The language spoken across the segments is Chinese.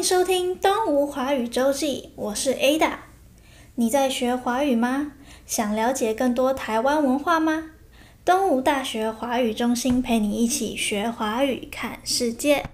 迎收听《东吴华语周记》，我是 Ada。你在学华语吗？想了解更多台湾文化吗？东吴大学华语中心陪你一起学华语，看世界。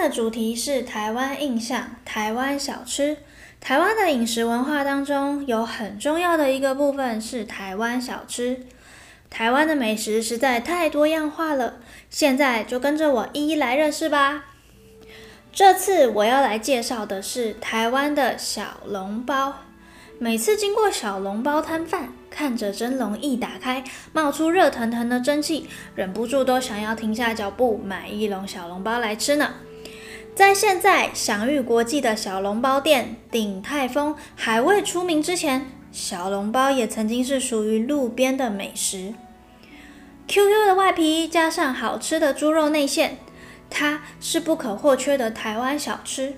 的主题是台湾印象，台湾小吃。台湾的饮食文化当中，有很重要的一个部分是台湾小吃。台湾的美食实在太多样化了，现在就跟着我一一来认识吧。这次我要来介绍的是台湾的小笼包。每次经过小笼包摊贩，看着蒸笼一打开，冒出热腾腾的蒸汽，忍不住都想要停下脚步，买一笼小笼包来吃呢。在现在享誉国际的小笼包店鼎泰丰还未出名之前，小笼包也曾经是属于路边的美食。Q Q 的外皮加上好吃的猪肉内馅，它是不可或缺的台湾小吃。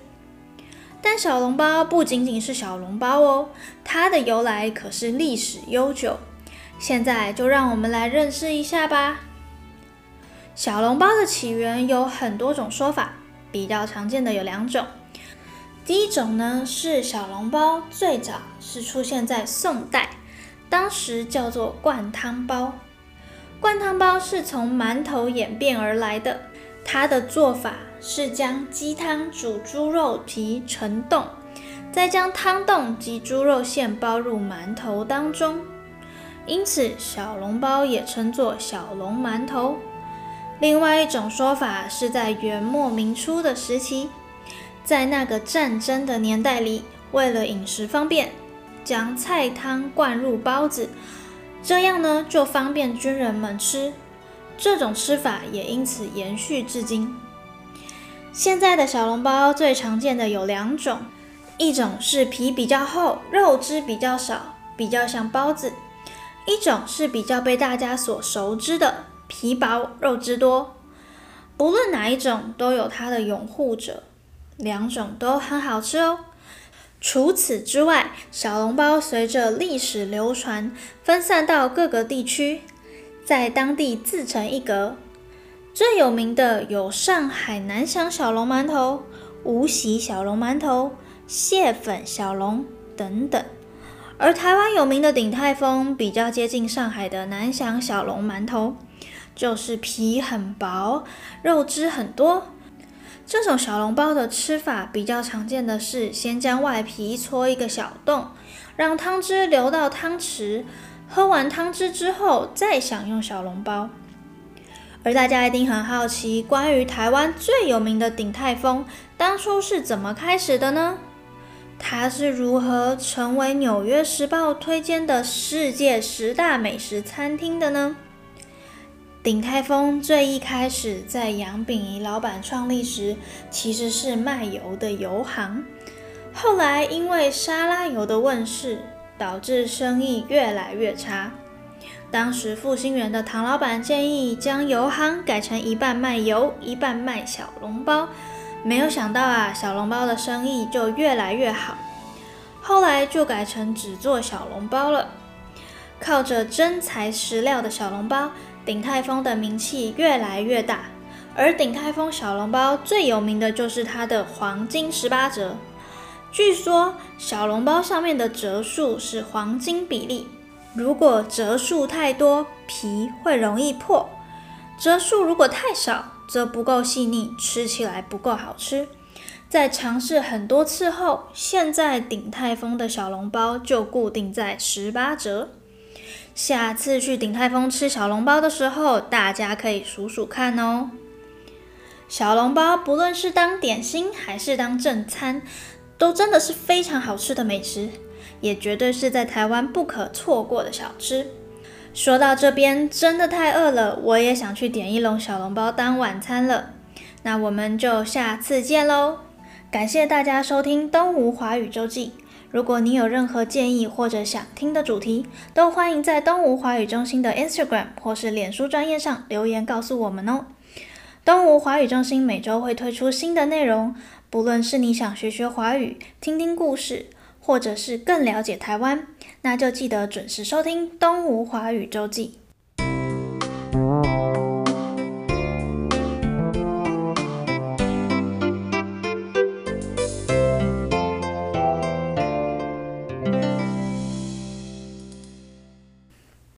但小笼包不仅仅是小笼包哦，它的由来可是历史悠久。现在就让我们来认识一下吧。小笼包的起源有很多种说法。比较常见的有两种，第一种呢是小笼包最早是出现在宋代，当时叫做灌汤包。灌汤包是从馒头演变而来的，它的做法是将鸡汤煮猪肉皮成冻，再将汤冻及猪肉馅包入馒头当中，因此小笼包也称作小笼馒头。另外一种说法是在元末明初的时期，在那个战争的年代里，为了饮食方便，将菜汤灌入包子，这样呢就方便军人们吃。这种吃法也因此延续至今。现在的小笼包最常见的有两种，一种是皮比较厚，肉汁比较少，比较像包子；一种是比较被大家所熟知的。皮薄肉汁多，不论哪一种都有它的拥护者，两种都很好吃哦。除此之外，小笼包随着历史流传，分散到各个地区，在当地自成一格。最有名的有上海南翔小笼馒头、无锡小笼馒头、蟹粉小笼等等。而台湾有名的鼎泰丰，比较接近上海的南翔小笼馒头。就是皮很薄，肉汁很多。这种小笼包的吃法比较常见的是，先将外皮戳一个小洞，让汤汁流到汤匙，喝完汤汁之后再享用小笼包。而大家一定很好奇，关于台湾最有名的鼎泰丰，当初是怎么开始的呢？它是如何成为《纽约时报》推荐的世界十大美食餐厅的呢？鼎泰丰最一开始在杨秉仪老板创立时，其实是卖油的油行。后来因为沙拉油的问世，导致生意越来越差。当时复兴园的唐老板建议将油行改成一半卖油，一半卖小笼包。没有想到啊，小笼包的生意就越来越好。后来就改成只做小笼包了。靠着真材实料的小笼包。鼎泰丰的名气越来越大，而鼎泰丰小笼包最有名的就是它的黄金十八折。据说小笼包上面的折数是黄金比例，如果折数太多，皮会容易破；折数如果太少，则不够细腻，吃起来不够好吃。在尝试很多次后，现在鼎泰丰的小笼包就固定在十八折。下次去鼎泰丰吃小笼包的时候，大家可以数数看哦。小笼包不论是当点心还是当正餐，都真的是非常好吃的美食，也绝对是在台湾不可错过的小吃。说到这边，真的太饿了，我也想去点一笼小笼包当晚餐了。那我们就下次见喽！感谢大家收听《东吴华语周记》。如果你有任何建议或者想听的主题，都欢迎在东吴华语中心的 Instagram 或是脸书专业上留言告诉我们哦。东吴华语中心每周会推出新的内容，不论是你想学学华语、听听故事，或者是更了解台湾，那就记得准时收听《东吴华语周记》。